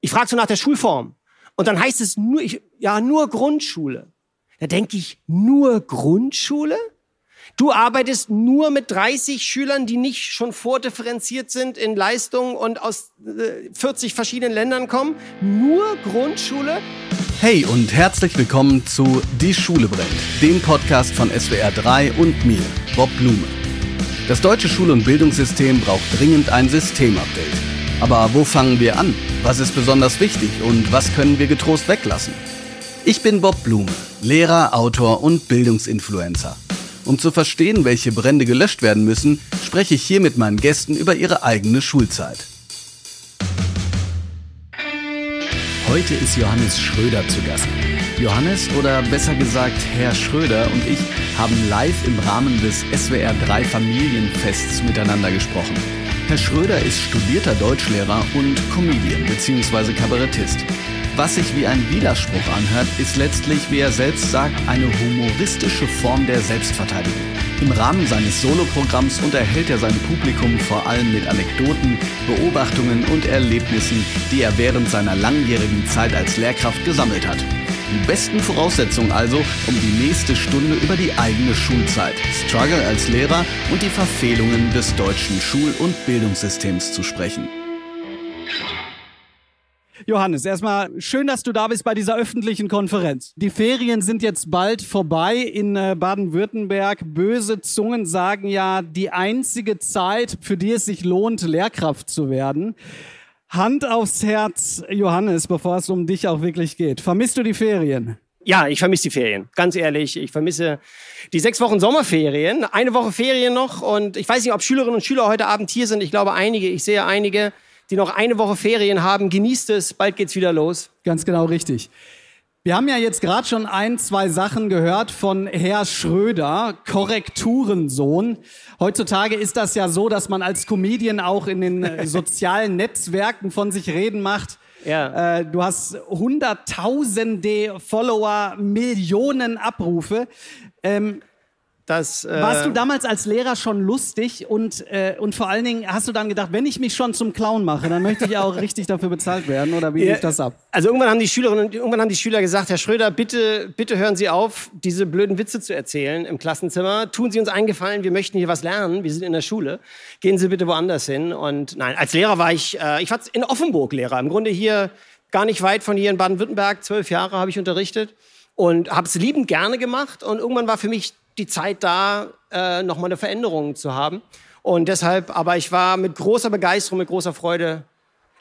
Ich frage so nach der Schulform. Und dann heißt es nur, ich, ja, nur Grundschule. Da denke ich, nur Grundschule? Du arbeitest nur mit 30 Schülern, die nicht schon vordifferenziert sind in Leistungen und aus äh, 40 verschiedenen Ländern kommen? Nur Grundschule? Hey und herzlich willkommen zu Die Schule brennt, dem Podcast von SWR 3 und mir, Bob Blume. Das deutsche Schul- und Bildungssystem braucht dringend ein Systemupdate. Aber wo fangen wir an? Was ist besonders wichtig und was können wir getrost weglassen? Ich bin Bob Blume, Lehrer, Autor und Bildungsinfluencer. Um zu verstehen, welche Brände gelöscht werden müssen, spreche ich hier mit meinen Gästen über ihre eigene Schulzeit. Heute ist Johannes Schröder zu Gast. Johannes oder besser gesagt Herr Schröder und ich haben live im Rahmen des SWR 3 Familienfests miteinander gesprochen. Herr Schröder ist studierter Deutschlehrer und Comedian bzw. Kabarettist. Was sich wie ein Widerspruch anhört, ist letztlich, wie er selbst sagt, eine humoristische Form der Selbstverteidigung. Im Rahmen seines Soloprogramms unterhält er sein Publikum vor allem mit Anekdoten, Beobachtungen und Erlebnissen, die er während seiner langjährigen Zeit als Lehrkraft gesammelt hat. Die besten Voraussetzungen also, um die nächste Stunde über die eigene Schulzeit, Struggle als Lehrer und die Verfehlungen des deutschen Schul- und Bildungssystems zu sprechen. Johannes, erstmal schön, dass du da bist bei dieser öffentlichen Konferenz. Die Ferien sind jetzt bald vorbei in äh, Baden-Württemberg. Böse Zungen sagen ja, die einzige Zeit, für die es sich lohnt, Lehrkraft zu werden. Hand aufs Herz, Johannes, bevor es um dich auch wirklich geht. Vermisst du die Ferien? Ja, ich vermisse die Ferien. Ganz ehrlich, ich vermisse die sechs Wochen Sommerferien. Eine Woche Ferien noch und ich weiß nicht, ob Schülerinnen und Schüler heute Abend hier sind. Ich glaube einige. Ich sehe einige, die noch eine Woche Ferien haben. Genießt es. Bald geht's wieder los. Ganz genau richtig. Wir haben ja jetzt gerade schon ein, zwei Sachen gehört von Herr Schröder, Korrekturensohn. Heutzutage ist das ja so, dass man als Comedian auch in den äh, sozialen Netzwerken von sich reden macht. Ja. Äh, du hast hunderttausende Follower, Millionen Abrufe. Ähm, Das, äh, warst du damals als Lehrer schon lustig und, äh, und vor allen Dingen hast du dann gedacht, wenn ich mich schon zum Clown mache, dann möchte ich auch richtig dafür bezahlt werden oder wie Ja, lief das ab? Also irgendwann haben die Schülerinnen, irgendwann haben die Schüler gesagt, Herr Schröder, bitte, bitte hören Sie auf, diese blöden Witze zu erzählen im Klassenzimmer. Tun Sie uns einen Gefallen, wir möchten hier was lernen. Wir sind in der Schule. Gehen Sie bitte woanders hin. Und nein, als Lehrer war ich, äh, ich war in Offenburg Lehrer. Im Grunde hier gar nicht weit von hier in Baden-Württemberg. Zwölf Jahre habe ich unterrichtet und habe es liebend gerne gemacht. Und irgendwann war für mich die Zeit da, äh, nochmal eine Veränderung zu haben. Und deshalb, aber ich war mit großer Begeisterung, mit großer Freude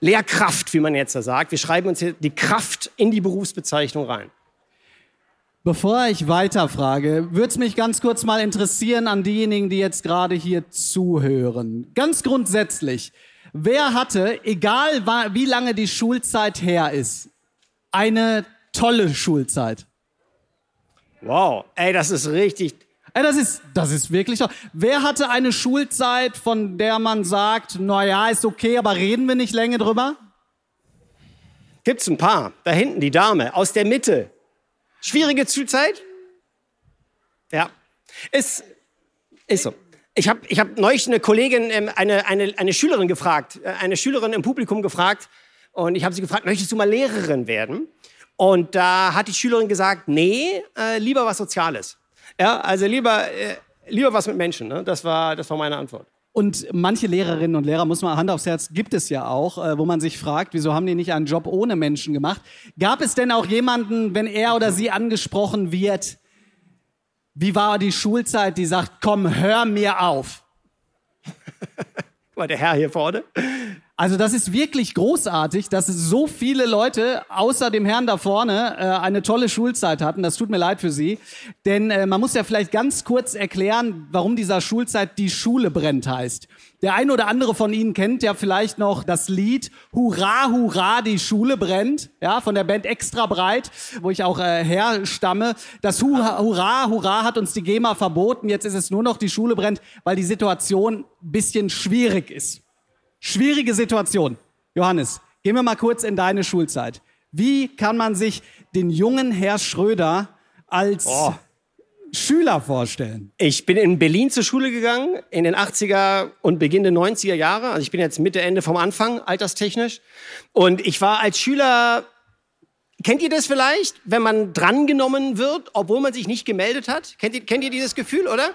Lehrkraft, wie man jetzt da sagt. Wir schreiben uns hier die Kraft in die Berufsbezeichnung rein. Bevor ich weiterfrage, würde es mich ganz kurz mal interessieren an diejenigen, die jetzt gerade hier zuhören. Ganz grundsätzlich, wer hatte, egal wie lange die Schulzeit her ist, eine tolle Schulzeit? Wow, ey, das ist richtig. Ey, das ist, das ist wirklich. Wer hatte eine Schulzeit, von der man sagt, na ja, ist okay, aber reden wir nicht länger drüber? Gibt's ein paar. Da hinten die Dame aus der Mitte. Schwierige Schulzeit? Ja, ist ist so. Ich habe ich hab neulich eine Kollegin, ähm, eine, eine, eine Schülerin gefragt, äh, eine Schülerin im Publikum gefragt und ich habe sie gefragt, möchtest du mal Lehrerin werden? Und da hat die Schülerin gesagt, nee, äh, lieber was Soziales. Ja, also lieber, äh, lieber was mit Menschen. Ne? Das, war, das war meine Antwort. Und manche Lehrerinnen und Lehrer, muss man Hand aufs Herz, gibt es ja auch, äh, wo man sich fragt, wieso haben die nicht einen Job ohne Menschen gemacht? Gab es denn auch jemanden, wenn er oder sie angesprochen wird, wie war die Schulzeit, die sagt, komm, hör mir auf? Guck mal, der Herr hier vorne. Also das ist wirklich großartig, dass so viele Leute außer dem Herrn da vorne äh, eine tolle Schulzeit hatten. Das tut mir leid für Sie. Denn äh, man muss ja vielleicht ganz kurz erklären, warum dieser Schulzeit die Schule brennt heißt. Der ein oder andere von Ihnen kennt ja vielleicht noch das Lied Hurra, Hurra, die Schule brennt, ja, von der Band Extra Breit, wo ich auch äh, herstamme. Das Hurra, Hurra, Hurra hat uns die GEMA verboten. Jetzt ist es nur noch die Schule brennt, weil die Situation bisschen schwierig ist. Schwierige Situation. Johannes, gehen wir mal kurz in deine Schulzeit. Wie kann man sich den jungen Herr Schröder als Oh. Schüler vorstellen. Ich bin in Berlin zur Schule gegangen, in den 80er und Beginn der 90er Jahre. Also ich bin jetzt Mitte, Ende vom Anfang, alterstechnisch. Und ich war als Schüler, kennt ihr das vielleicht, wenn man drangenommen wird, obwohl man sich nicht gemeldet hat? Kennt ihr, kennt ihr dieses Gefühl, oder?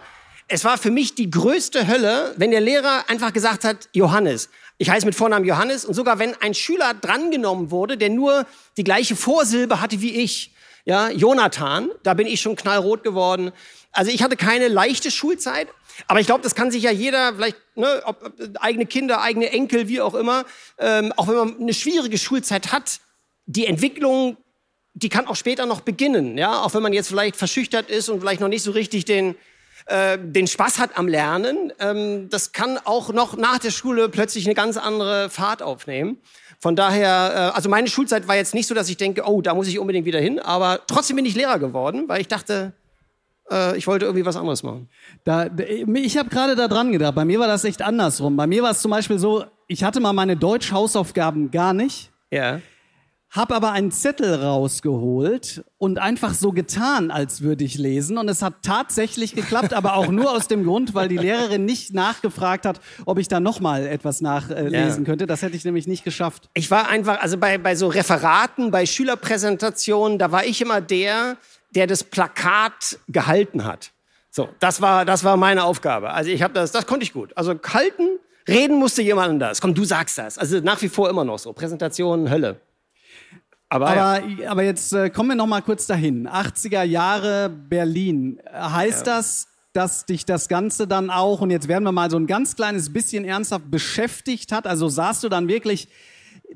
Es war für mich die größte Hölle, wenn der Lehrer einfach gesagt hat, Johannes. Ich heiße mit Vornamen Johannes und sogar wenn ein Schüler drangenommen wurde, der nur die gleiche Vorsilbe hatte wie ich, ja, Jonathan, da bin ich schon knallrot geworden. Also ich hatte keine leichte Schulzeit, aber ich glaube, das kann sich ja jeder, vielleicht ne, ob, eigene Kinder, eigene Enkel, wie auch immer, ähm, auch wenn man eine schwierige Schulzeit hat, die Entwicklung, die kann auch später noch beginnen, ja, auch wenn man jetzt vielleicht verschüchtert ist und vielleicht noch nicht so richtig den äh, den Spaß hat am Lernen. Ähm, das kann auch noch nach der Schule plötzlich eine ganz andere Fahrt aufnehmen. Von daher, äh, also meine Schulzeit war jetzt nicht so, dass ich denke, oh, da muss ich unbedingt wieder hin. Aber trotzdem bin ich Lehrer geworden, weil ich dachte, äh, ich wollte irgendwie was anderes machen. Da, ich habe gerade da dran gedacht. Bei mir war das echt andersrum. Bei mir war es zum Beispiel so, ich hatte mal meine Deutsch-Hausaufgaben gar nicht. Ja. Hab aber einen Zettel rausgeholt und einfach so getan, als würde ich lesen. Und es hat tatsächlich geklappt, aber auch nur aus dem Grund, weil die Lehrerin nicht nachgefragt hat, ob ich da nochmal etwas nachlesen ja. könnte. Das hätte ich nämlich nicht geschafft. Ich war einfach, also bei, bei so Referaten, bei Schülerpräsentationen, da war ich immer der, der das Plakat gehalten hat. So, das war, das war meine Aufgabe. Also ich habe das, das konnte ich gut. Also halten, reden musste jemand anders. Komm, du sagst das. Also nach wie vor immer noch so. Präsentationen, Hölle. Aber, aber, ja. aber jetzt äh, kommen wir noch mal kurz dahin. 80er Jahre Berlin. Heißt ja. das, dass dich das Ganze dann auch, und jetzt werden wir mal so ein ganz kleines bisschen ernsthaft beschäftigt hat? Also saßt du dann wirklich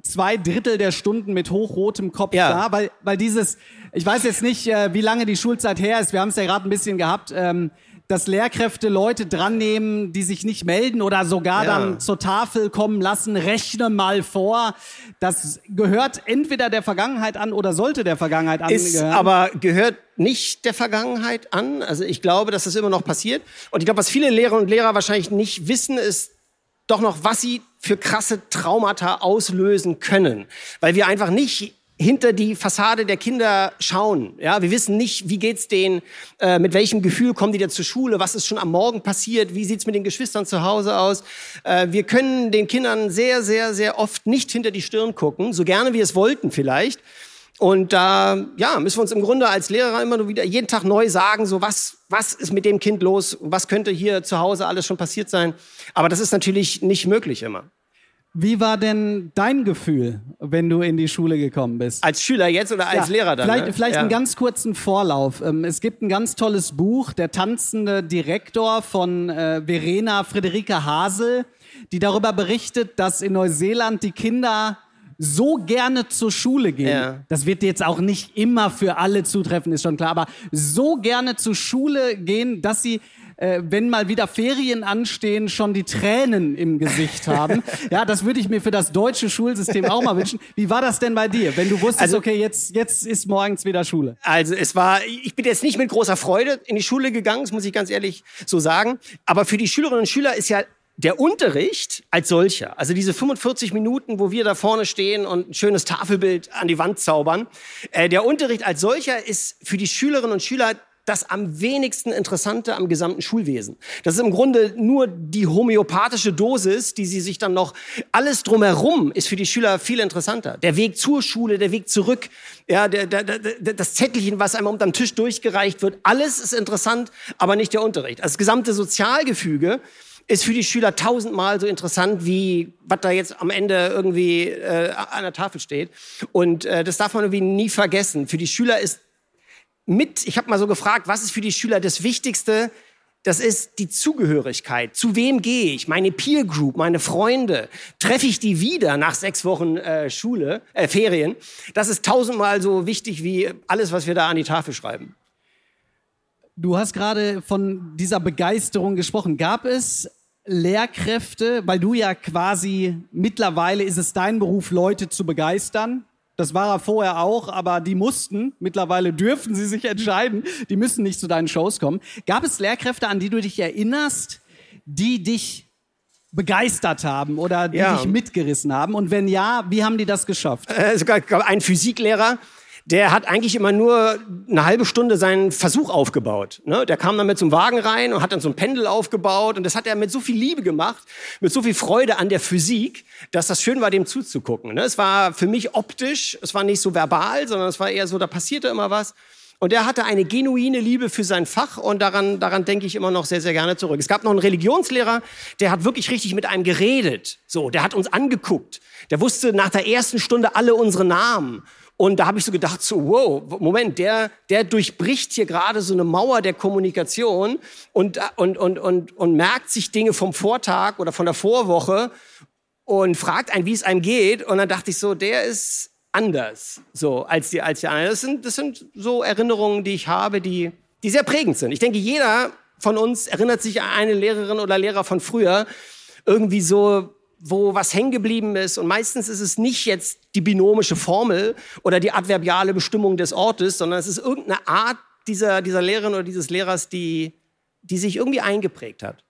zwei Drittel der Stunden mit hochrotem Kopf ja. da? Weil, weil dieses, ich weiß jetzt nicht, äh, wie lange die Schulzeit her ist, wir haben es ja gerade ein bisschen gehabt, ähm, dass Lehrkräfte Leute dran nehmen, die sich nicht melden oder sogar ja. dann zur Tafel kommen lassen, rechne mal vor. Das gehört entweder der Vergangenheit an oder sollte der Vergangenheit angehören. Ist aber gehört nicht der Vergangenheit an. Also ich glaube, dass das immer noch passiert. Und ich glaube, was viele Lehrerinnen und Lehrer wahrscheinlich nicht wissen, ist doch noch, was sie für krasse Traumata auslösen können. Weil wir einfach nicht hinter die Fassade der Kinder schauen. Ja, wir wissen nicht, wie geht's denen, äh, mit welchem Gefühl kommen die da zur Schule, was ist schon am Morgen passiert, wie sieht's mit den Geschwistern zu Hause aus. Äh, wir können den Kindern sehr, sehr, sehr oft nicht hinter die Stirn gucken, so gerne wir es wollten vielleicht. Und da ja, müssen wir uns im Grunde als Lehrer immer nur wieder jeden Tag neu sagen, so was, was ist mit dem Kind los, was könnte hier zu Hause alles schon passiert sein. Aber das ist natürlich nicht möglich immer. Wie war denn dein Gefühl, wenn du in die Schule gekommen bist? Als Schüler jetzt oder als ja, Lehrer dann? Vielleicht, ne? vielleicht ja. einen ganz kurzen Vorlauf. Ähm, es gibt ein ganz tolles Buch, Der tanzende Direktor von äh, Verena Friederike Hasel, die darüber berichtet, dass in Neuseeland die Kinder so gerne zur Schule gehen. Ja. Das wird jetzt auch nicht immer für alle zutreffen, ist schon klar, aber so gerne zur Schule gehen, dass sie äh, wenn mal wieder Ferien anstehen, schon die Tränen im Gesicht haben. ja, das würde ich mir für das deutsche Schulsystem auch mal wünschen. Wie war das denn bei dir, wenn du wusstest, also, okay, jetzt, jetzt ist morgens wieder Schule? Also es war, ich bin jetzt nicht mit großer Freude in die Schule gegangen, das muss ich ganz ehrlich so sagen. Aber für die Schülerinnen und Schüler ist ja der Unterricht als solcher, also diese 45 Minuten, wo wir da vorne stehen und ein schönes Tafelbild an die Wand zaubern, äh, der Unterricht als solcher ist für die Schülerinnen und Schüler das am wenigsten Interessante am gesamten Schulwesen. Das ist im Grunde nur die homöopathische Dosis, die sie sich dann noch, alles drumherum ist für die Schüler viel interessanter. Der Weg zur Schule, der Weg zurück, ja, der, der, der, das Zettelchen, was einmal unterm Tisch durchgereicht wird, alles ist interessant, aber nicht der Unterricht. Also das gesamte Sozialgefüge ist für die Schüler tausendmal so interessant, wie was da jetzt am Ende irgendwie äh, an der Tafel steht. Und äh, das darf man irgendwie nie vergessen. Für die Schüler ist mit, ich habe mal so gefragt, was ist für die Schüler das Wichtigste? Das ist die Zugehörigkeit. Zu wem gehe ich? Meine Peer Group, meine Freunde. Treffe ich die wieder nach sechs Wochen äh, Schule, äh, Ferien? Das ist tausendmal so wichtig wie alles, was wir da an die Tafel schreiben. Du hast gerade von dieser Begeisterung gesprochen. Gab es Lehrkräfte, weil du ja quasi mittlerweile ist es dein Beruf, Leute zu begeistern. Das war er vorher auch, aber die mussten, mittlerweile dürfen sie sich entscheiden, die müssen nicht zu deinen Shows kommen. Gab es Lehrkräfte, an die du dich erinnerst, die dich begeistert haben oder die ja. dich mitgerissen haben? Und wenn ja, wie haben die das geschafft? Äh, sogar ein Physiklehrer, der hat eigentlich immer nur eine halbe Stunde seinen Versuch aufgebaut. Ne? Der kam dann mit einem Wagen rein und hat dann so ein Pendel aufgebaut und das hat er mit so viel Liebe gemacht, mit so viel Freude an der Physik, dass das schön war, dem zuzugucken. Ne? Es war für mich optisch, es war nicht so verbal, sondern es war eher so, da passierte immer was. Und er hatte eine genuine Liebe für sein Fach und daran, daran denke ich immer noch sehr, sehr gerne zurück. Es gab noch einen Religionslehrer, der hat wirklich richtig mit einem geredet. So, der hat uns angeguckt. Der wusste nach der ersten Stunde alle unsere Namen. Und da habe ich so gedacht, so, wow, Moment, der, der durchbricht hier gerade so eine Mauer der Kommunikation und, und, und, und, und merkt sich Dinge vom Vortag oder von der Vorwoche und fragt einen, wie es einem geht. Und dann dachte ich so, der ist anders, so als die, als die anderen. Das sind, das sind so Erinnerungen, die ich habe, die, die sehr prägend sind. Ich denke, jeder von uns erinnert sich an eine Lehrerin oder Lehrer von früher, irgendwie so, wo was hängen geblieben ist. Und meistens ist es nicht jetzt die binomische Formel oder die adverbiale Bestimmung des Ortes, sondern es ist irgendeine Art dieser, dieser Lehrerin oder dieses Lehrers, die, die sich irgendwie eingeprägt hat.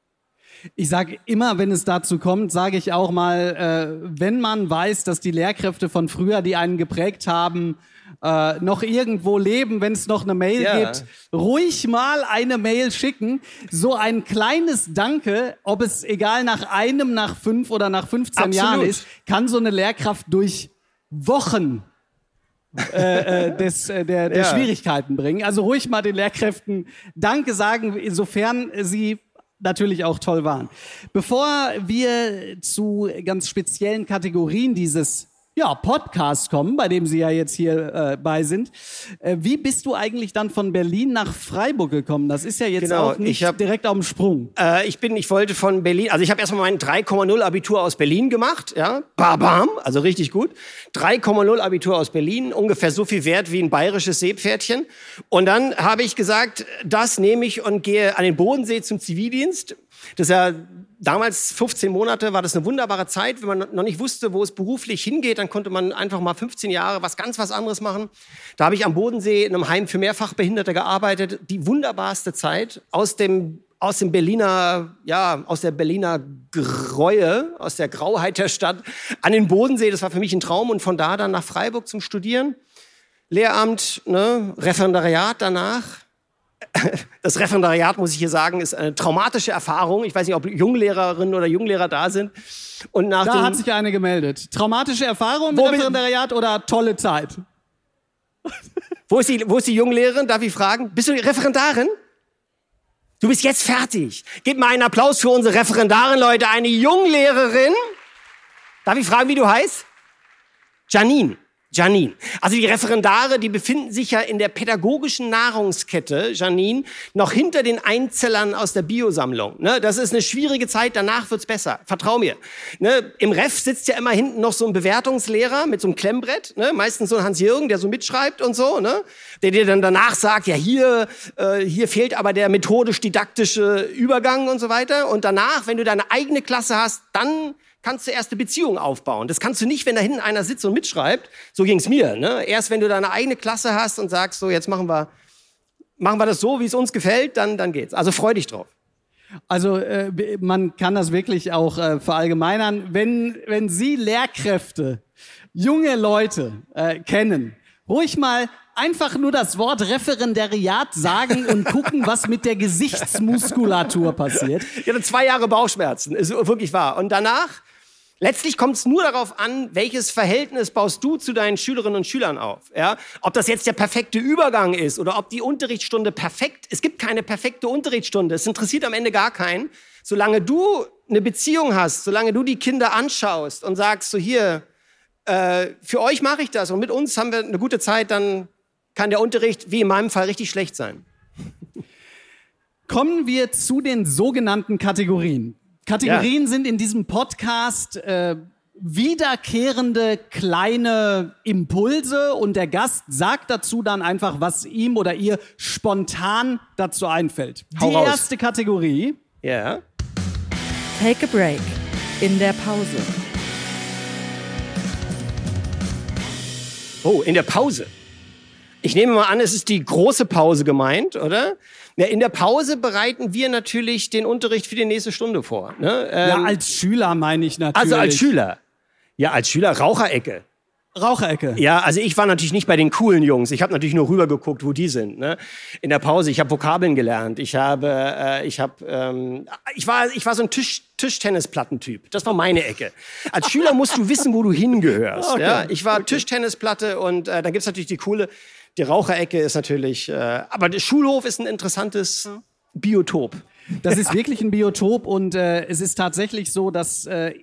Ich sage immer, wenn es dazu kommt, sage ich auch mal, äh, wenn man weiß, dass die Lehrkräfte von früher, die einen geprägt haben, äh, noch irgendwo leben, wenn es noch eine Mail ja. gibt, ruhig mal eine Mail schicken. So ein kleines Danke, ob es egal nach einem, nach fünf oder nach 15 Absolut. Jahren ist, kann so eine Lehrkraft durch Wochen äh, äh, des, äh, der, der ja. Schwierigkeiten bringen. Also ruhig mal den Lehrkräften Danke sagen, insofern sie natürlich auch toll waren. Bevor wir zu ganz speziellen Kategorien dieses ja, Podcast kommen, bei dem Sie ja jetzt hier äh, bei sind. Äh, wie bist du eigentlich dann von Berlin nach Freiburg gekommen? Das ist ja jetzt genau, auch nicht hab, direkt auf dem Sprung. Äh, ich bin, ich wollte von Berlin, also ich habe erstmal mein 3,0 Abitur aus Berlin gemacht, ja, bam, also richtig gut. 3,0 Abitur aus Berlin, ungefähr so viel wert wie ein bayerisches Seepferdchen. Und dann habe ich gesagt, das nehme ich und gehe an den Bodensee zum Zivildienst. Das ist ja damals 15 Monate war das eine wunderbare Zeit, wenn man noch nicht wusste, wo es beruflich hingeht, dann konnte man einfach mal 15 Jahre was ganz was anderes machen. Da habe ich am Bodensee in einem Heim für Mehrfachbehinderte gearbeitet, die wunderbarste Zeit aus dem aus dem Berliner, ja, aus der Berliner Gräue, aus der Grauheit der Stadt an den Bodensee. Das war für mich ein Traum und von da dann nach Freiburg zum Studieren. Lehramt, ne, Referendariat danach das Referendariat, muss ich hier sagen, ist eine traumatische Erfahrung. Ich weiß nicht, ob Junglehrerinnen oder Junglehrer da sind. Und nach da hat sich eine gemeldet. Traumatische Erfahrung im Referendariat oder tolle Zeit? Wo ist, die, wo ist die Junglehrerin? Darf ich fragen? Bist du Referendarin? Du bist jetzt fertig. Gib mal einen Applaus für unsere Referendarin, Leute. Eine Junglehrerin. Darf ich fragen, wie du heißt? Janine. Janine. Also die Referendare, die befinden sich ja in der pädagogischen Nahrungskette, Janine, noch hinter den Einzellern aus der Biosammlung. Ne? Das ist eine schwierige Zeit, danach wird's besser. Vertrau mir. Ne? Im Ref sitzt ja immer hinten noch so ein Bewertungslehrer mit so einem Klemmbrett, ne? meistens so ein Hans-Jürgen, der so mitschreibt und so, ne? der dir dann danach sagt, ja hier, äh, hier fehlt aber der methodisch-didaktische Übergang und so weiter. Und danach, wenn du deine eigene Klasse hast, dann kannst du erst eine Beziehung aufbauen. Das kannst du nicht, wenn da hinten einer sitzt und mitschreibt. So ging's mir. Ne? Erst wenn du deine eigene Klasse hast und sagst, so jetzt machen wir, machen wir das so, wie es uns gefällt, dann, dann geht's. Also freu dich drauf. Also äh, man kann das wirklich auch äh, verallgemeinern. Wenn, wenn Sie Lehrkräfte, junge Leute äh, kennen, ruhig mal einfach nur das Wort Referendariat sagen und gucken, was mit der Gesichtsmuskulatur passiert. Ich hatte zwei Jahre Bauchschmerzen, ist wirklich wahr. Und danach Letztlich kommt es nur darauf an, welches Verhältnis baust du zu deinen Schülerinnen und Schülern auf. Ja? Ob das jetzt der perfekte Übergang ist oder ob die Unterrichtsstunde perfekt, es gibt keine perfekte Unterrichtsstunde, es interessiert am Ende gar keinen. Solange du eine Beziehung hast, solange du die Kinder anschaust und sagst, so hier, äh, für euch mache ich das und mit uns haben wir eine gute Zeit, dann kann der Unterricht, wie in meinem Fall, richtig schlecht sein. Kommen wir zu den sogenannten Kategorien. Kategorien ja. sind in diesem Podcast äh, wiederkehrende kleine Impulse und der Gast sagt dazu dann einfach, was ihm oder ihr spontan dazu einfällt. Hau Die raus. erste Kategorie. Ja. Take a break. In der Pause. Oh, in der Pause. Ich nehme mal an, es ist die große Pause gemeint, oder? Ja, in der Pause bereiten wir natürlich den Unterricht für die nächste Stunde vor. Ne? Ähm, ja, als Schüler meine ich natürlich. Also als Schüler. Ja, als Schüler Raucherecke. Raucherecke. Ja, also ich war natürlich nicht bei den coolen Jungs. Ich habe natürlich nur rübergeguckt, wo die sind. Ne? In der Pause. Ich habe Vokabeln gelernt. Ich habe, äh, ich habe, ähm, ich war, ich war so ein Tisch, Tischtennisplattentyp. Das war meine Ecke. Als Schüler musst du wissen, wo du hingehörst. Okay. Ja? Ich war Tischtennisplatte und äh, dann gibt's natürlich die coole. Die Raucherecke ist natürlich, äh, aber der Schulhof ist ein interessantes Biotop. Das ist wirklich ein Biotop und äh, es ist tatsächlich so, dass äh,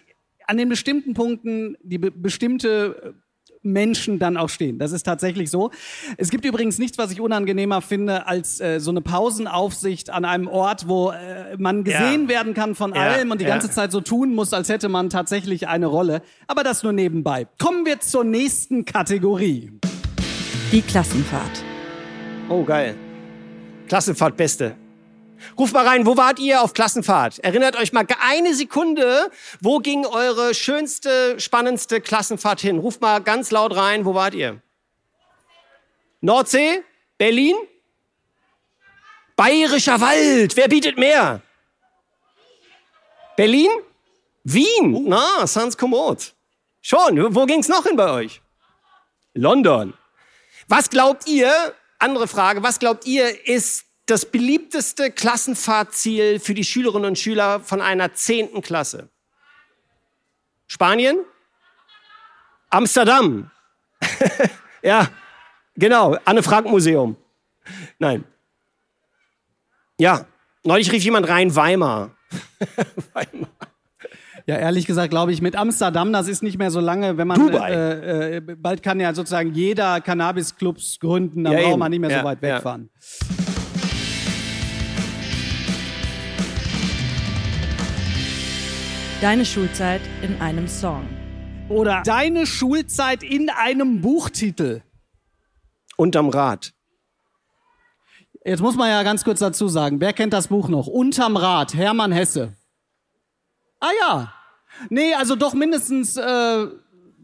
an den bestimmten Punkten die be bestimmte Menschen dann auch stehen. Das ist tatsächlich so. Es gibt übrigens nichts, was ich unangenehmer finde, als äh, so eine Pausenaufsicht an einem Ort, wo äh, man gesehen Ja. werden kann von Ja, allem und die ja. ganze Zeit so tun muss, als hätte man tatsächlich eine Rolle. Aber das nur nebenbei. Kommen wir zur nächsten Kategorie. Die Klassenfahrt. Oh, geil. Klassenfahrt Beste. Ruf mal rein, wo wart ihr auf Klassenfahrt? Erinnert euch mal eine Sekunde, wo ging eure schönste, spannendste Klassenfahrt hin? Ruft mal ganz laut rein, wo wart ihr? Nordsee? Berlin? Bayerischer Wald, wer bietet mehr? Berlin? Wien? Na, sans kommod. Schon, wo ging's noch hin bei euch? London. Was glaubt ihr, andere Frage, was glaubt ihr, ist das beliebteste Klassenfahrtziel für die Schülerinnen und Schüler von einer zehnten Klasse? Spanien? Amsterdam? ja, genau, Anne-Frank-Museum. Nein. Ja, neulich rief jemand rein, Weimar. Weimar. Ja, ehrlich gesagt glaube ich, mit Amsterdam, das ist nicht mehr so lange, wenn man Dubai. Äh, äh, bald kann ja sozusagen jeder Cannabis-Clubs gründen, dann Ja, braucht man nicht mehr Ja, so weit ja. wegfahren. Deine Schulzeit in einem Song. Oder deine Schulzeit in einem Buchtitel. Unterm Rad. Jetzt muss man ja ganz kurz dazu sagen, wer kennt das Buch noch? Unterm Rad, Hermann Hesse. Ah ja. Nee, also doch mindestens äh,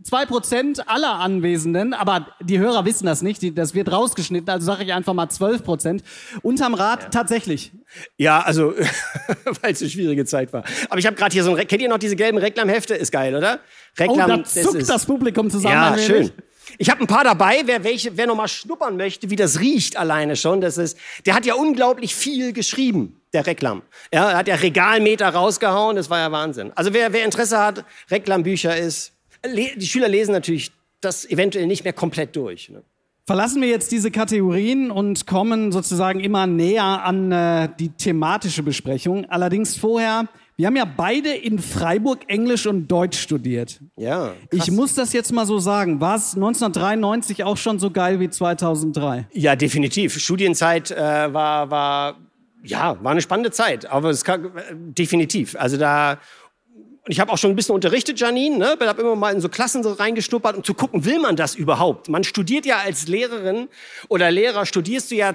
zwei Prozent aller Anwesenden, aber die Hörer wissen das nicht, die, das wird rausgeschnitten, also sage ich einfach mal 12 Prozent. Unterm Rad tatsächlich. Ja, also, weil es eine schwierige Zeit war. Aber ich habe gerade hier so ein, kennt ihr noch diese gelben Reklamhefte? Ist geil, oder? Oh, Reklam, da zuckt ist, das Publikum zusammen. Ja, schön. Ich habe ein paar dabei, wer welche, wer noch mal schnuppern möchte, wie das riecht alleine schon. Das ist, der hat ja unglaublich viel geschrieben, der Reklam. Ja, er hat ja Regalmeter rausgehauen, das war ja Wahnsinn. Also wer, wer Interesse hat, Reklambücher ist, die Schüler lesen natürlich das eventuell nicht mehr komplett durch. Ne? Verlassen wir jetzt diese Kategorien und kommen sozusagen immer näher an äh, die thematische Besprechung. Allerdings vorher, wir haben ja beide in Freiburg Englisch und Deutsch studiert. Ja. Ich muss das jetzt mal so sagen. War es 1993 auch schon so geil wie 2003? Ja, definitiv. Studienzeit äh, war, war, ja, war eine spannende Zeit, aber es kann, äh, definitiv. Also da, ich habe auch schon ein bisschen unterrichtet, Janine, ne? Ich habe immer mal in so Klassen so reingeschnuppert, um zu gucken, will man das überhaupt? Man studiert ja als Lehrerin oder Lehrer, studierst du ja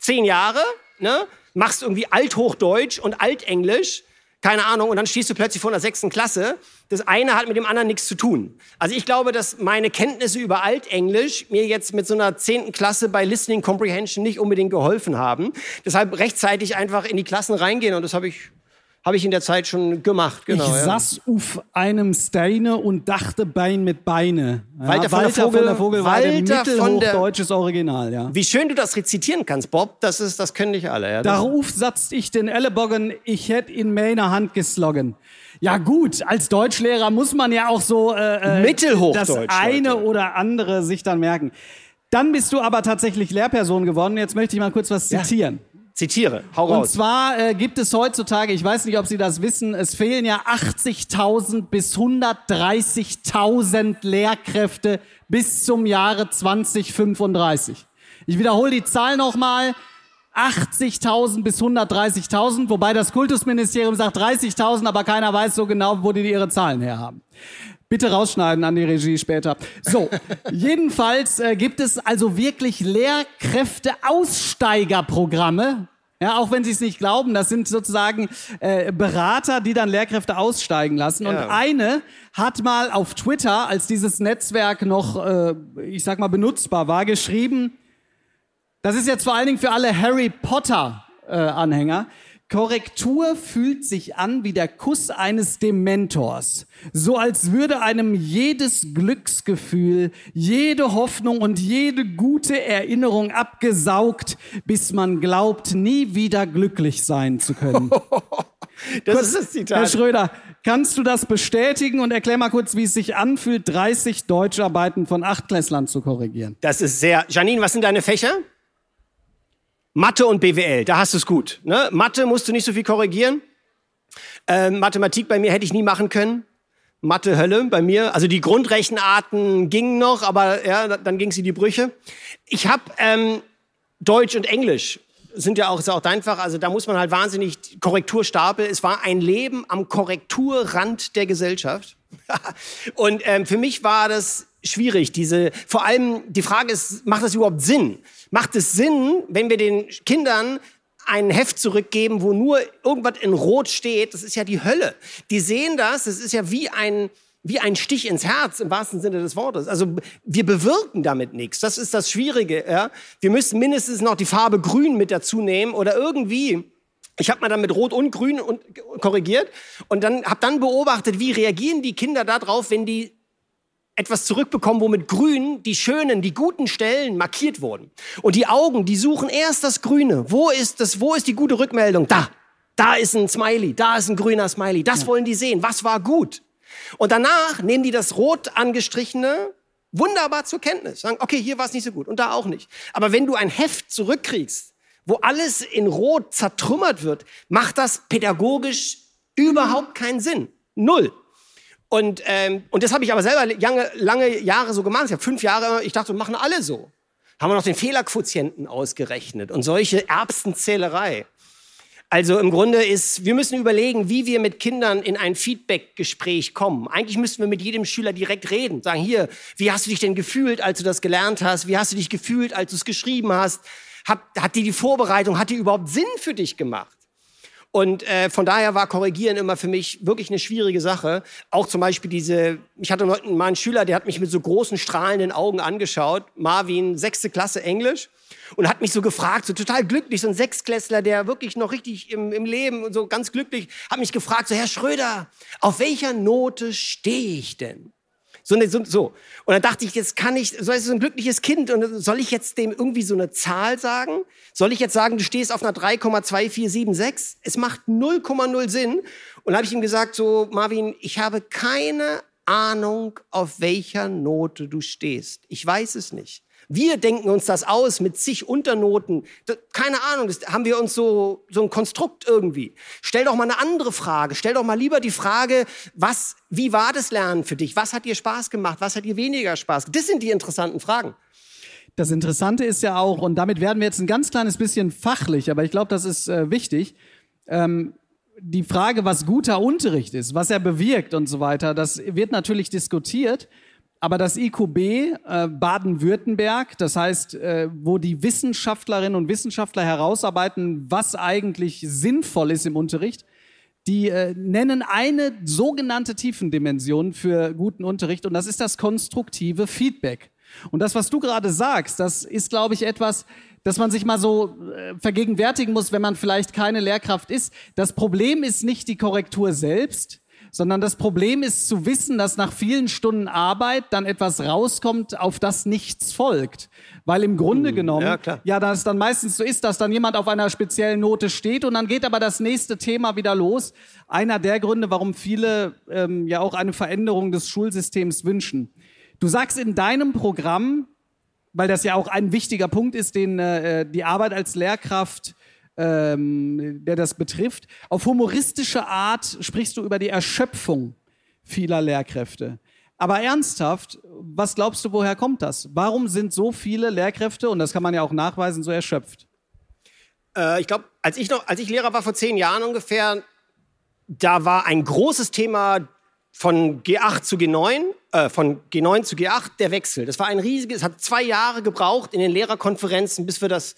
zehn Jahre, ne? machst irgendwie Althochdeutsch und Altenglisch, keine Ahnung, und dann stehst du plötzlich vor einer sechsten Klasse. Das eine hat mit dem anderen nichts zu tun. Also ich glaube, dass meine Kenntnisse über Altenglisch mir jetzt mit so einer zehnten Klasse bei Listening Comprehension nicht unbedingt geholfen haben. Deshalb rechtzeitig einfach in die Klassen reingehen und das habe ich, habe ich in der Zeit schon gemacht. Genau, ich ja. saß auf einem Steine und dachte Bein mit Beine. Ja, Walter von der Vogel- von der Vogelweide, Walter von der- mittelhochdeutsches Original, ja. Wie schön du das rezitieren kannst, Bob, das, ist, das können nicht alle. Ja? Darauf satzt ich den Ellenbogen, ich hätt in meiner Hand gesloggen. Ja gut, als Deutschlehrer muss man ja auch so äh, äh, Mittelhochdeutsch, das eine Leute. oder andere sich dann merken. Dann bist du aber tatsächlich Lehrperson geworden. Jetzt möchte ich mal kurz was zitieren. Zitiere, hau Und raus. zwar äh, gibt es heutzutage, ich weiß nicht, ob Sie das wissen, es fehlen ja 80.000 bis 130.000 Lehrkräfte bis zum Jahre 2035. Ich wiederhole die Zahl nochmal. 80.000 bis 130.000, wobei das Kultusministerium sagt 30.000, aber keiner weiß so genau, wo die ihre Zahlen herhaben. Bitte rausschneiden an die Regie später. So, jedenfalls äh, gibt es also wirklich Lehrkräfte-Aussteigerprogramme. Ja, auch wenn Sie es nicht glauben, das sind sozusagen äh, Berater, die dann Lehrkräfte aussteigen lassen. Und Ja. eine hat mal auf Twitter, als dieses Netzwerk noch, äh, ich sag mal, benutzbar war, geschrieben, das ist jetzt vor allen Dingen für alle Harry Potter äh, Anhänger. Korrektur fühlt sich an wie der Kuss eines Dementors. So als würde einem jedes Glücksgefühl, jede Hoffnung und jede gute Erinnerung abgesaugt, bis man glaubt, nie wieder glücklich sein zu können. Das Kurz, ist das Zitat. Herr Schröder, kannst du das bestätigen und erklär mal kurz, wie es sich anfühlt, 30 Deutscharbeiten von Achtklässlern zu korrigieren? Das ist sehr. Janine, was sind deine Fächer? Mathe und BWL, da hast du es gut. Ne? Mathe musst du nicht so viel korrigieren. Ähm, Mathematik bei mir hätte ich nie machen können. Mathe Hölle bei mir. Also die Grundrechenarten gingen noch, aber ja, dann ging es in die Brüche. Ich habe ähm, Deutsch und Englisch sind ja auch, ist ja auch dein Fach, also da muss man halt wahnsinnig Korrekturstapel. Es war ein Leben am Korrekturrand der Gesellschaft. und ähm, für mich war das schwierig. Diese, vor allem die Frage ist, macht das überhaupt Sinn? Macht es Sinn, wenn wir den Kindern ein Heft zurückgeben, wo nur irgendwas in Rot steht? Das ist ja die Hölle. Die sehen das, das ist ja wie ein, wie ein Stich ins Herz im wahrsten Sinne des Wortes. Also wir bewirken damit nichts. Das ist das Schwierige. Ja? Wir müssen mindestens noch die Farbe Grün mit dazu nehmen oder irgendwie. Ich habe mal dann mit Rot und Grün und korrigiert und dann habe dann beobachtet, wie reagieren die Kinder darauf, wenn die etwas zurückbekommen, wo mit Grün die schönen, die guten Stellen markiert wurden. Und die Augen, die suchen erst das Grüne. Wo ist das? Wo ist die gute Rückmeldung? Da. Da ist ein Smiley. Da ist ein grüner Smiley. Das wollen die sehen. Was war gut? Und danach nehmen die das rot angestrichene wunderbar zur Kenntnis. Sagen, okay, hier war es nicht so gut und da auch nicht. Aber wenn du ein Heft zurückkriegst, wo alles in rot zertrümmert wird, macht das pädagogisch überhaupt keinen Sinn. Null. Und, ähm, und das habe ich aber selber lange, lange Jahre so gemacht. Ich habe fünf Jahre, ich dachte, machen alle so. Haben wir noch den Fehlerquotienten ausgerechnet und solche Erbsenzählerei. Also im Grunde ist, wir müssen überlegen, wie wir mit Kindern in ein Feedback-Gespräch kommen. Eigentlich müssten wir mit jedem Schüler direkt reden. Sagen, hier, wie hast du dich denn gefühlt, als du das gelernt hast? Wie hast du dich gefühlt, als du es geschrieben hast? Hat, hat dir die Vorbereitung, hat die überhaupt Sinn für dich gemacht? Und äh, von daher war Korrigieren immer für mich wirklich eine schwierige Sache. Auch zum Beispiel diese, ich hatte mal einen Schüler, der hat mich mit so großen strahlenden Augen angeschaut, Marvin, sechste Klasse Englisch, und hat mich so gefragt, so total glücklich, so ein Sechsklässler, der wirklich noch richtig im, im Leben und so ganz glücklich, hat mich gefragt, so Herr Schröder, auf welcher Note stehe ich denn? So, eine, so, so. Und dann dachte ich, jetzt kann ich, so ist so ein glückliches Kind und soll ich jetzt dem irgendwie so eine Zahl sagen? Soll ich jetzt sagen, du stehst auf einer 3,2476? Es macht 0,0 Sinn. Und dann habe ich ihm gesagt, so Marvin, ich habe keine Ahnung, auf welcher Note du stehst. Ich weiß es nicht. Wir denken uns das aus mit zig Unternoten. keine Ahnung, das haben wir uns so, so ein Konstrukt irgendwie. Stell doch mal eine andere Frage. Stell doch mal lieber die Frage, was, wie war das Lernen für dich? Was hat dir Spaß gemacht? Was hat dir weniger Spaß? Das sind die interessanten Fragen. Das Interessante ist ja auch, und damit werden wir jetzt ein ganz kleines bisschen fachlich, aber ich glaube, das ist äh, wichtig. Ähm, die Frage, was guter Unterricht ist, was er bewirkt und so weiter, das wird natürlich diskutiert. Aber das IQB äh, Baden-Württemberg, das heißt, äh, wo die Wissenschaftlerinnen und Wissenschaftler herausarbeiten, was eigentlich sinnvoll ist im Unterricht, die äh, nennen eine sogenannte Tiefendimension für guten Unterricht und das ist das konstruktive Feedback. Und das, was du gerade sagst, das ist, glaube ich, etwas, das man sich mal so äh, vergegenwärtigen muss, wenn man vielleicht keine Lehrkraft ist. Das Problem ist nicht die Korrektur selbst, sondern das Problem ist zu wissen, dass nach vielen Stunden Arbeit dann etwas rauskommt, auf das nichts folgt. Weil im Grunde hm, genommen, ja, klar. ja, das dann meistens so ist, dass dann jemand auf einer speziellen Note steht und dann geht aber das nächste Thema wieder los. Einer der Gründe, warum viele ähm, ja auch eine Veränderung des Schulsystems wünschen. Du sagst in deinem Programm, weil das ja auch ein wichtiger Punkt ist, den äh, die Arbeit als Lehrkraft ähm, der das betrifft. Auf humoristische Art sprichst du über die Erschöpfung vieler Lehrkräfte. Aber ernsthaft, was glaubst du, woher kommt das? Warum sind so viele Lehrkräfte, und das kann man ja auch nachweisen, so erschöpft? Äh, ich glaube, als ich als ich Lehrer war vor zehn Jahren ungefähr, da war ein großes Thema von G8 zu G9, äh, von G9 zu G8 der Wechsel. Das war ein riesiges, es hat zwei Jahre gebraucht in den Lehrerkonferenzen, bis wir das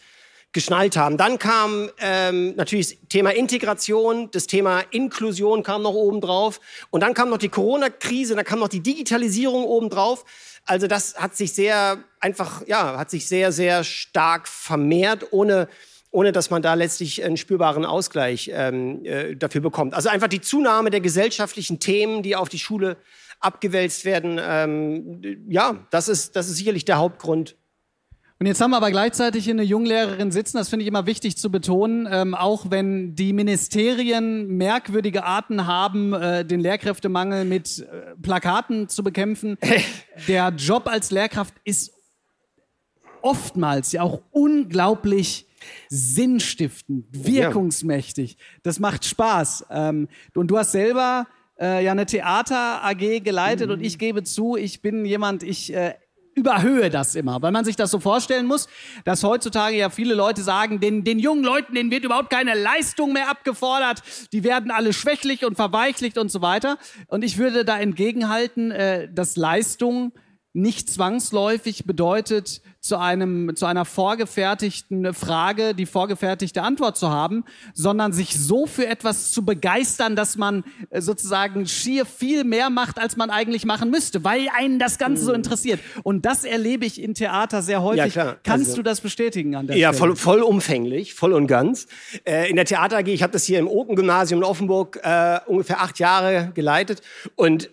geschnallt haben. Dann kam ähm, natürlich das Thema Integration, das Thema Inklusion kam noch oben drauf. Und dann kam noch die Corona-Krise, dann kam noch die Digitalisierung oben drauf. Also das hat sich sehr einfach, ja, hat sich sehr, sehr stark vermehrt, ohne ohne dass man da letztlich einen spürbaren Ausgleich ähm, äh, dafür bekommt. Also einfach die Zunahme der gesellschaftlichen Themen, die auf die Schule abgewälzt werden, ähm, ja, das ist, das ist sicherlich der Hauptgrund. Und jetzt haben wir aber gleichzeitig hier eine Junglehrerin sitzen, das finde ich immer wichtig zu betonen, ähm, auch wenn die Ministerien merkwürdige Arten haben, äh, den Lehrkräftemangel mit äh, Plakaten zu bekämpfen. Der Job als Lehrkraft ist oftmals ja auch unglaublich sinnstiftend, wirkungsmächtig. Das macht Spaß. Ähm, und du hast selber äh, ja eine Theater AG geleitet und ich gebe zu, ich bin jemand, ich äh, überhöhe das immer, weil man sich das so vorstellen muss, dass heutzutage ja viele Leute sagen, den, den jungen Leuten, denen wird überhaupt keine Leistung mehr abgefordert, die werden alle schwächlich und verweichlicht und so weiter. Und ich würde da entgegenhalten, äh, dass Leistung nicht zwangsläufig bedeutet, zu einem, zu einer vorgefertigten Frage die vorgefertigte Antwort zu haben, sondern sich so für etwas zu begeistern, dass man äh, sozusagen schier viel mehr macht, als man eigentlich machen müsste, weil einen das Ganze so interessiert. Und das erlebe ich in Theater sehr häufig. Ja. Kannst Also- du das bestätigen an der Ja, Stelle? voll, vollumfänglich, voll und ganz. Äh, in der Theater AG, ich habe das hier im Open-Gymnasium in Offenburg äh, ungefähr acht Jahre geleitet. Und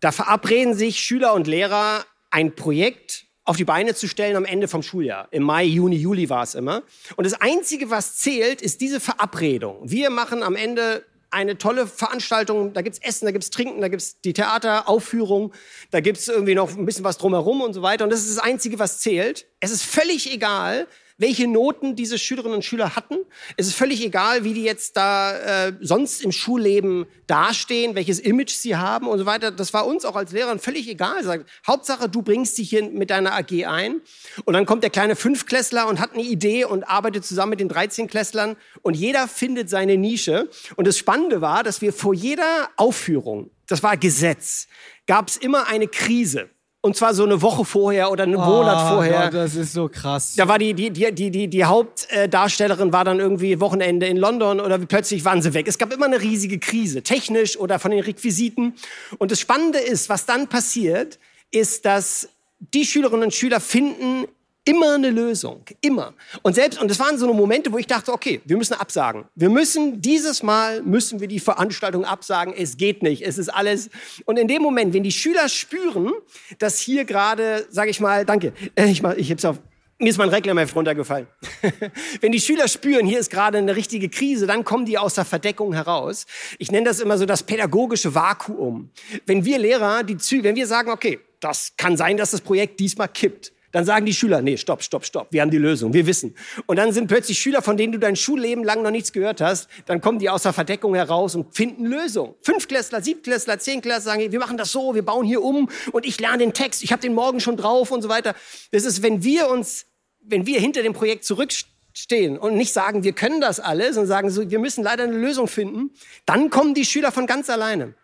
da verabreden sich Schüler und Lehrer, ein Projekt auf die Beine zu stellen am Ende vom Schuljahr. Im Mai, Juni, Juli war es immer. Und das Einzige, was zählt, ist diese Verabredung. Wir machen am Ende eine tolle Veranstaltung. Da gibt's Essen, da gibt's Trinken, da gibt's die Theateraufführung, da gibt's irgendwie noch ein bisschen was drumherum und so weiter. Und das ist das Einzige, was zählt. Es ist völlig egal, welche Noten diese Schülerinnen und Schüler hatten. Es ist völlig egal, wie die jetzt da äh, sonst im Schulleben dastehen, welches Image sie haben und so weiter. Das war uns auch als Lehrern völlig egal. Sagt, Hauptsache, du bringst dich hier mit deiner AG ein. Und dann kommt der kleine Fünfklässler und hat eine Idee und arbeitet zusammen mit den 13-Klässlern und jeder findet seine Nische. Und das Spannende war, dass wir vor jeder Aufführung, das war Gesetz, gab es immer eine Krise. Und zwar so eine Woche vorher oder einen Monat vorher. Ah, Gott, das ist so krass. Da war die, die, die, die, die, die Hauptdarstellerin war dann irgendwie Wochenende in London oder plötzlich waren sie weg. Es gab immer eine riesige Krise, technisch oder von den Requisiten. Und das Spannende ist, was dann passiert, ist, dass die Schülerinnen und Schüler finden immer eine Lösung. Immer. Und selbst, und das waren so eine Momente, wo ich dachte, okay, wir müssen absagen. Wir müssen, dieses Mal müssen wir die Veranstaltung absagen. Es geht nicht. Es ist alles. Und in dem Moment, wenn die Schüler spüren, dass hier gerade, sage ich mal, danke, äh, ich, mach, ich heb's auf. Mir ist mein Reglerheft runtergefallen. Wenn die Schüler spüren, hier ist gerade eine richtige Krise, dann kommen die aus der Verdeckung heraus. Ich nenne das immer so das pädagogische Vakuum. Wenn wir Lehrer die Züge, wenn wir sagen, okay, das kann sein, dass das Projekt diesmal kippt, dann sagen die Schüler, nee, stopp, stopp, stopp, wir haben die Lösung, wir wissen. Und dann sind plötzlich Schüler, von denen du dein Schulleben lang noch nichts gehört hast, dann kommen die aus der Verdeckung heraus und finden Lösung. Fünftklässler, Siebtklässler, Zehnklässler sagen, wir machen das so, wir bauen hier um und ich lerne den Text, ich habe den morgen schon drauf und so weiter. Das ist, wenn wir uns, wenn wir hinter dem Projekt zurückstehen und nicht sagen, wir können das alles und sagen, so, wir müssen leider eine Lösung finden, dann kommen die Schüler von ganz alleine.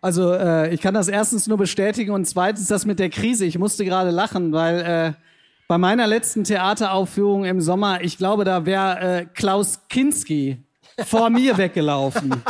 Also äh, ich kann das erstens nur bestätigen und zweitens das mit der Krise. Ich musste gerade lachen, weil äh, bei meiner letzten Theateraufführung im Sommer, ich glaube, da wäre äh, Klaus Kinski vor mir weggelaufen.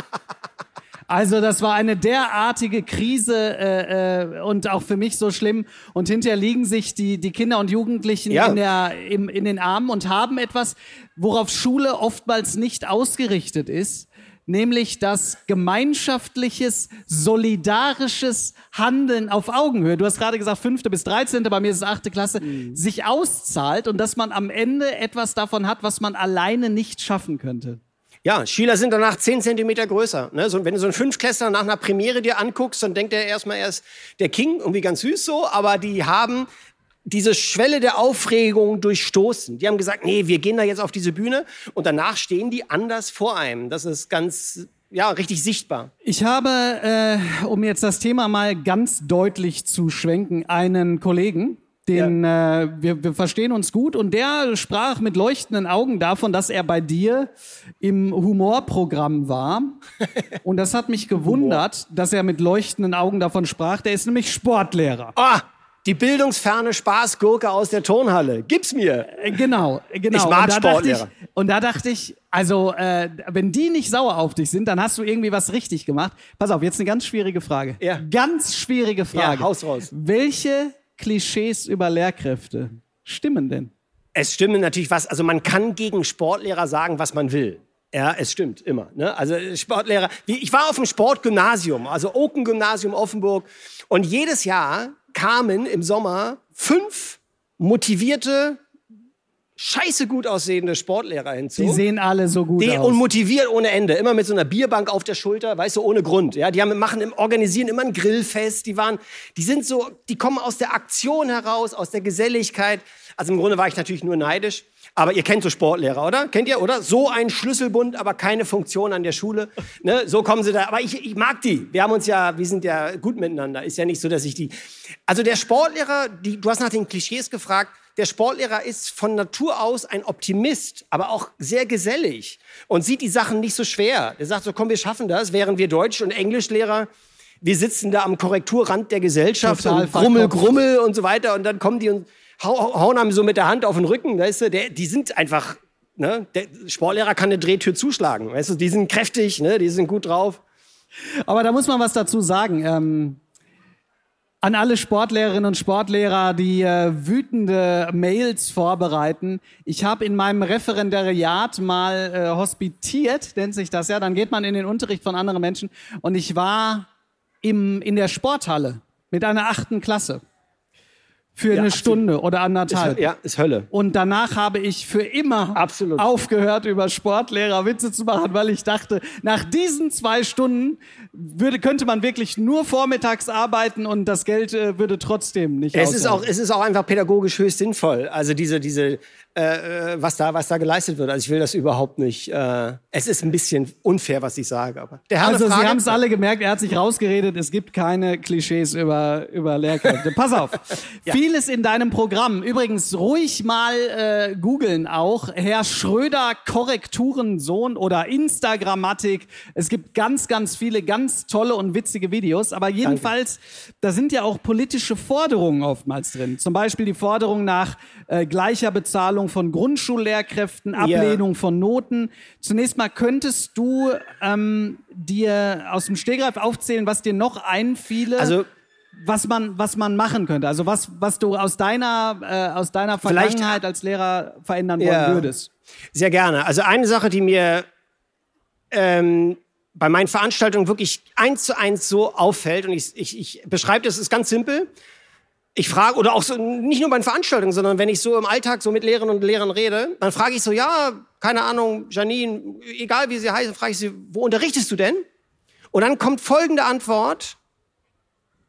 Also das war eine derartige Krise äh, äh, und auch für mich so schlimm. Und hinterher liegen sich die, die Kinder und Jugendlichen Ja. in, der, im, in den Armen und haben etwas, worauf Schule oftmals nicht ausgerichtet ist, nämlich das gemeinschaftliches, solidarisches Handeln auf Augenhöhe. Du hast gerade gesagt, fünfte bis dreizehnte, bei mir ist es achte Klasse, sich auszahlt und dass man am Ende etwas davon hat, was man alleine nicht schaffen könnte. Ja, Schüler sind danach 10 Zentimeter größer. Ne? So, wenn du so einen Fünftklässler nach einer Premiere dir anguckst, dann denkt er erstmal erst, der King, irgendwie ganz süß so, aber die haben diese Schwelle der Aufregung durchstoßen. Die haben gesagt, nee, wir gehen da jetzt auf diese Bühne und danach stehen die anders vor einem. Das ist ganz, ja, richtig sichtbar. Ich habe, äh, um jetzt das Thema mal ganz deutlich zu schwenken, einen Kollegen, den äh, wir, wir verstehen uns gut und der sprach mit leuchtenden Augen davon, dass er bei dir im Humorprogramm war. Und das hat mich gewundert, dass er mit leuchtenden Augen davon sprach. Der ist nämlich Sportlehrer. Ah, die bildungsferne Spaßgurke aus der Turnhalle. Gib's mir. Äh, Genau, genau. Ich mag und da dachte ich, Sportlehrer. und da dachte ich, also äh, wenn die nicht sauer auf dich sind, dann hast du irgendwie was richtig gemacht. Pass auf, jetzt eine ganz schwierige Frage. Ja. Ganz schwierige Frage. Ja, haus raus. Welche Klischees über Lehrkräfte stimmen denn? es stimmt natürlich was, also man kann gegen Sportlehrer sagen, was man will. Ja, es stimmt immer. Ne? Also Sportlehrer, wie- ich war auf dem Sportgymnasium, also Oken-Gymnasium Offenburg und jedes Jahr kamen im Sommer fünf motivierte, scheiße gut aussehende Sportlehrer hinzu. Die sehen alle so gut Die, aus. und motiviert ohne Ende, immer mit so einer Bierbank auf der Schulter, weißt du, ohne Grund. Ja, die haben, machen, im- organisieren immer ein Grillfest. Die waren, die sind so, die kommen aus der Aktion heraus, aus der Geselligkeit. Also im Grunde war ich natürlich nur neidisch. Aber ihr kennt so Sportlehrer, oder? Kennt ihr, oder? So ein Schlüsselbund, aber keine Funktion an der Schule. Ne? So kommen sie da. Aber ich, ich mag die. Wir haben uns ja, wir sind ja gut miteinander. Ist ja nicht so, dass ich die. Also der Sportlehrer, die, du hast nach den Klischees gefragt. Der Sportlehrer ist von Natur aus ein Optimist, aber auch sehr gesellig und sieht die Sachen nicht so schwer. Der sagt so, komm, wir schaffen das, während wir Deutsch- und Englischlehrer, wir sitzen da am Korrekturrand der Gesellschaft Total und grummel, grummel und so weiter und dann kommen die und hauen einem so mit der Hand auf den Rücken, weißt du, der, die sind einfach, ne, der Sportlehrer kann eine Drehtür zuschlagen, weißt du, die sind kräftig, ne, die sind gut drauf. Aber da muss man was dazu sagen. Ähm, an alle Sportlehrerinnen und Sportlehrer, die äh, wütende Mails vorbereiten. Ich habe in meinem Referendariat mal äh, hospitiert, nennt sich das ja. Dann geht man in den Unterricht von anderen Menschen. Und ich war im, in der Sporthalle mit einer achten Klasse für eine absolut. Stunde oder anderthalb. Ja, ist Hölle. Und danach habe ich für immer Absolut. aufgehört, über Sportlehrer Witze zu machen, weil ich dachte, nach diesen zwei Stunden würde, könnte man wirklich nur vormittags arbeiten und das Geld äh, würde trotzdem nicht Es ist, auch, es ist auch einfach pädagogisch höchst sinnvoll. Also diese, diese, äh, äh, was da, was da geleistet wird. Also ich will das überhaupt nicht. Äh, es ist ein bisschen unfair, was ich sage. Aber der Herr, eine Also Sie Frage? haben es alle gemerkt, er hat sich rausgeredet, es gibt keine Klischees über, über Lehrkräfte. Pass auf, vieles in deinem Programm, übrigens ruhig mal äh, googeln auch, Herr Schröder Korrekturensohn oder Instagrammatik. Es gibt ganz, ganz viele ganz tolle und witzige Videos, aber jedenfalls, da sind ja auch politische Forderungen oftmals drin. Zum Beispiel die Forderung nach äh, gleicher Bezahlung von Grundschullehrkräften, Ablehnung von Noten. Zunächst mal könntest du ähm, dir aus dem Stegreif aufzählen, was dir noch einfiele, Also- was man was man machen könnte. Also was was du aus deiner äh, aus deiner Vergangenheit als Lehrer verändern Ja. wollen würdest. Sehr gerne. Also eine Sache, die mir ähm, bei meinen Veranstaltungen wirklich eins zu eins so auffällt, und ich, ich, ich beschreibe das, ist ganz simpel. Ich frage, oder auch so, nicht nur bei den Veranstaltungen, sondern wenn ich so im Alltag so mit Lehrerinnen und Lehrern rede, dann frage ich so, ja, keine Ahnung, Janine, egal wie sie heißen, frage ich sie, wo unterrichtest du denn? Und dann kommt folgende Antwort,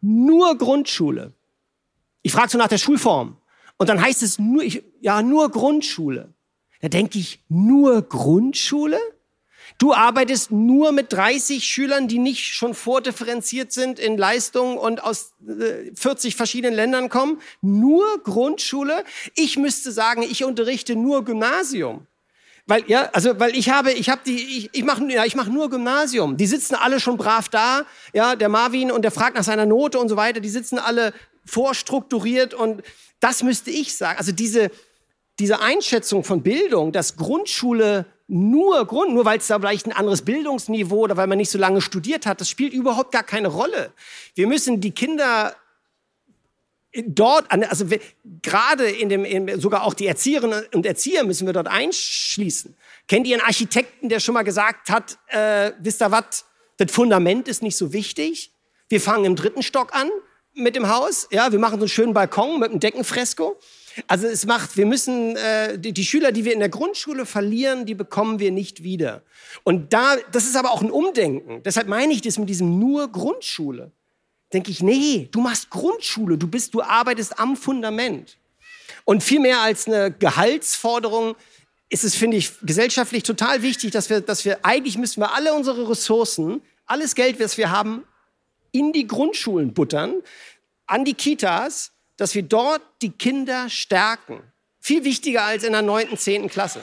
nur Grundschule. Ich frage so nach der Schulform. Und dann heißt es nur, ich, ja, nur Grundschule. Da denke ich, nur Grundschule? Du arbeitest nur mit 30 Schülern, die nicht schon vordifferenziert sind in Leistungen und aus äh, 40 verschiedenen Ländern kommen? Nur Grundschule? Ich müsste sagen, ich unterrichte nur Gymnasium. Weil ja, also weil ich habe, ich habe die, ich, ich mache, ja, ich mache nur Gymnasium. Die sitzen alle schon brav da, ja, der Marvin und der fragt nach seiner Note und so weiter. Die sitzen alle vorstrukturiert und das müsste ich sagen. Also diese diese Einschätzung von Bildung, dass Grundschule nur Grund, nur weil es da vielleicht ein anderes Bildungsniveau oder weil man nicht so lange studiert hat, das spielt überhaupt gar keine Rolle. Wir müssen die Kinder dort, also gerade in dem, in, sogar auch die Erzieherinnen und Erzieher müssen wir dort einschließen. Kennt ihr einen Architekten, der schon mal gesagt hat, äh, wisst ihr was, das Fundament ist nicht so wichtig. Wir fangen im dritten Stock an mit dem Haus, ja, wir machen so einen schönen Balkon mit einem Deckenfresko. Also es macht, wir müssen, äh, die, die Schüler, die wir in der Grundschule verlieren, die bekommen wir nicht wieder. Und da, das ist aber auch ein Umdenken. Deshalb meine ich das mit diesem nur Grundschule denke ich, nee, du machst Grundschule, du bist, du arbeitest am Fundament. Und viel mehr als eine Gehaltsforderung ist es, finde ich, gesellschaftlich total wichtig, dass wir, dass wir, eigentlich müssen wir alle unsere Ressourcen, alles Geld, was wir haben, in die Grundschulen buttern, an die Kitas, dass wir dort die Kinder stärken. Viel wichtiger als in der neunten, zehnten Klasse.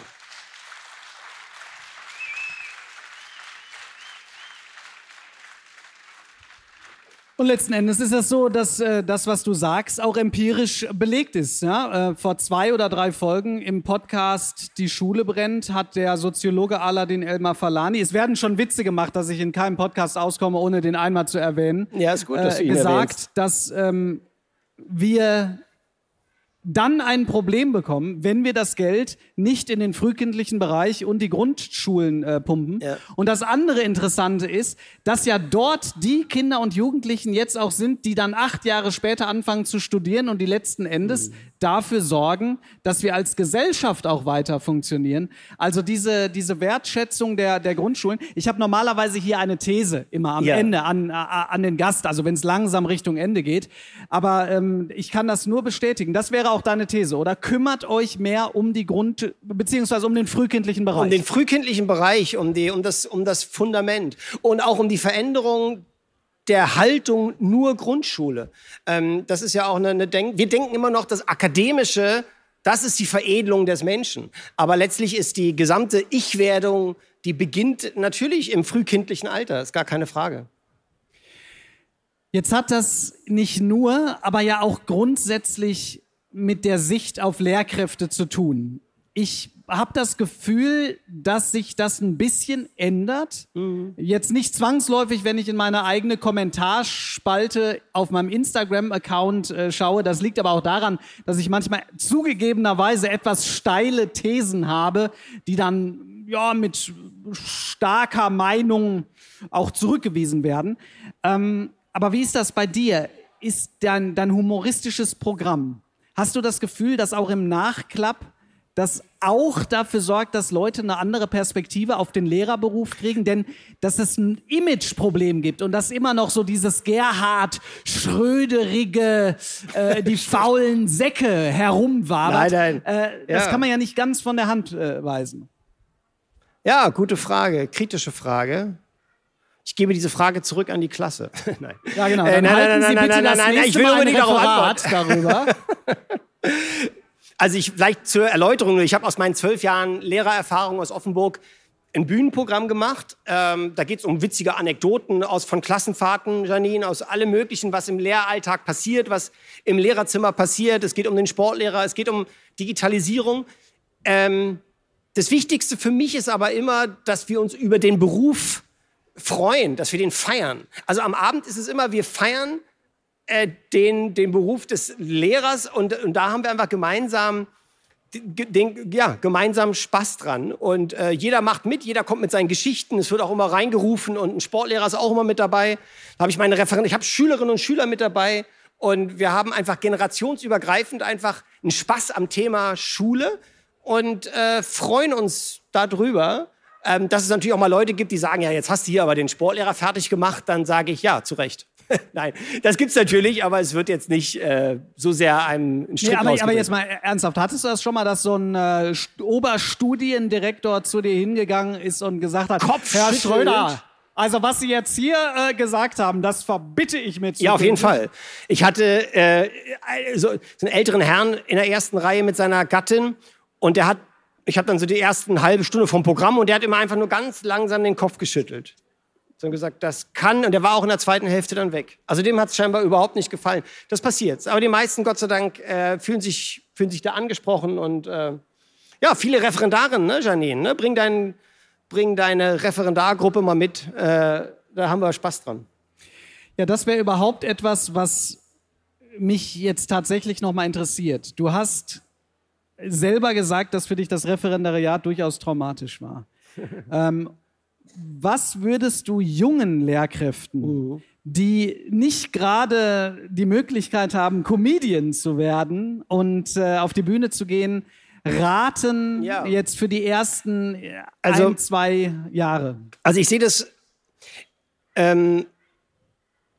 Und letzten Endes ist es so, dass äh, das, was du sagst, auch empirisch belegt ist. Ja? Äh, vor zwei oder drei Folgen im Podcast Die Schule brennt hat der Soziologe Aladin Elmar Falani, es werden schon Witze gemacht, dass ich in keinem Podcast auskomme, ohne den einmal zu erwähnen, Ja, ist gut, dass äh, du ihn gesagt, erwähnst. dass ähm, wir dann ein Problem bekommen, wenn wir das Geld nicht in den frühkindlichen Bereich und die Grundschulen äh, pumpen. Ja. Und das andere Interessante ist, dass ja dort die Kinder und Jugendlichen jetzt auch sind, die dann acht Jahre später anfangen zu studieren und die letzten Endes Mhm. dafür sorgen, dass wir als Gesellschaft auch weiter funktionieren. Also diese, diese Wertschätzung der, der Grundschulen. Ich habe normalerweise hier eine These immer am Ja. Ende an, an den Gast, also wenn es langsam Richtung Ende geht. Aber ähm, ich kann das nur bestätigen. Das wäre auch deine These, oder? Kümmert euch mehr um die Grund, beziehungsweise um den frühkindlichen Bereich. Um den frühkindlichen Bereich, um, die, um, das, um das Fundament und auch um die Veränderung der Haltung nur Grundschule. Ähm, das ist ja auch eine, eine Denk wir denken immer noch, das Akademische, das ist die Veredelung des Menschen. Aber letztlich ist die gesamte Ich-Werdung, die beginnt natürlich im frühkindlichen Alter, ist gar keine Frage. Jetzt hat das nicht nur, aber ja auch grundsätzlich mit der Sicht auf Lehrkräfte zu tun. Ich habe das Gefühl, dass sich das ein bisschen ändert. Jetzt nicht zwangsläufig, wenn ich in meine eigene Kommentarspalte auf meinem Instagram-Account äh, schaue. Das liegt aber auch daran, dass ich manchmal zugegebenerweise etwas steile Thesen habe, die dann ja mit starker Meinung auch zurückgewiesen werden. Ähm, aber wie ist das bei dir? Ist dein, dein humoristisches Programm? Hast du das Gefühl, dass auch im Nachklapp das auch dafür sorgt, dass Leute eine andere Perspektive auf den Lehrerberuf kriegen, denn dass es ein Imageproblem gibt und dass immer noch so dieses Gerhard Schröderige, äh, die faulen Säcke herumwabert. Nein, nein. Äh, das Ja. kann man ja nicht ganz von der Hand äh, weisen. Ja, gute Frage, kritische Frage. Ich gebe diese Frage zurück an die Klasse. nein. Ja, genau. Äh, nein, nein, nein, nein, nein, nein, nächste ich will unbedingt darauf Referat darüber. Also ich vielleicht zur Erläuterung, ich habe aus meinen zwölf Jahren Lehrererfahrung aus Offenburg ein Bühnenprogramm gemacht. Ähm, da geht es um witzige Anekdoten aus von Klassenfahrten, Janine, aus allem Möglichen, was im Lehralltag passiert, was im Lehrerzimmer passiert. Es geht um den Sportlehrer, es geht um Digitalisierung. Ähm, das Wichtigste für mich ist aber immer, dass wir uns über den Beruf freuen, dass wir den feiern. Also am Abend ist es immer, wir feiern äh, den, den Beruf des Lehrers und, und da haben wir einfach gemeinsam den, ja, gemeinsam Spaß dran. Und äh, jeder macht mit, jeder kommt mit seinen Geschichten. Es wird auch immer reingerufen und ein Sportlehrer ist auch immer mit dabei. Da habe ich meine Referenten, ich habe Schülerinnen und Schüler mit dabei. Und wir haben einfach generationsübergreifend einfach einen Spaß am Thema Schule und äh, freuen uns darüber. Ähm, dass es natürlich auch mal Leute gibt, die sagen, ja, jetzt hast du hier aber den Sportlehrer fertig gemacht, dann sage ich, ja, zu Recht. Nein, das gibt's natürlich, aber es wird jetzt nicht äh, so sehr einem einen Strick Nee, aber, aber jetzt mal ernsthaft, hattest du das schon mal, dass so ein äh, St- Oberstudiendirektor zu dir hingegangen ist und gesagt hat, Herr Kopfschüttelnd. Schröder, also was Sie jetzt hier äh, gesagt haben, das verbitte ich mir zu Ja, auf jeden Fall. Ich hatte äh, so, so einen älteren Herrn in der ersten Reihe mit seiner Gattin und der hat, ich habe dann so die ersten halbe Stunde vom Programm und der hat immer einfach nur ganz langsam den Kopf geschüttelt. So gesagt, das kann, und der war auch in der zweiten Hälfte dann weg. Also dem hat es scheinbar überhaupt nicht gefallen. Das passiert. Aber die meisten, Gott sei Dank, äh, fühlen, sich, fühlen sich da angesprochen und äh, ja, viele Referendarinnen, ne, Janine, ne? Bring, dein, bring deine Referendargruppe mal mit. Äh, da haben wir Spaß dran. Ja, das wäre überhaupt etwas, was mich jetzt tatsächlich noch mal interessiert. Du hast selber gesagt, dass für dich das Referendariat durchaus traumatisch war. ähm, was würdest du jungen Lehrkräften, die nicht gerade die Möglichkeit haben, Comedian zu werden und äh, auf die Bühne zu gehen, raten Ja. jetzt für die ersten äh, Also- ein, zwei Jahre? Also ich sehe das, ähm,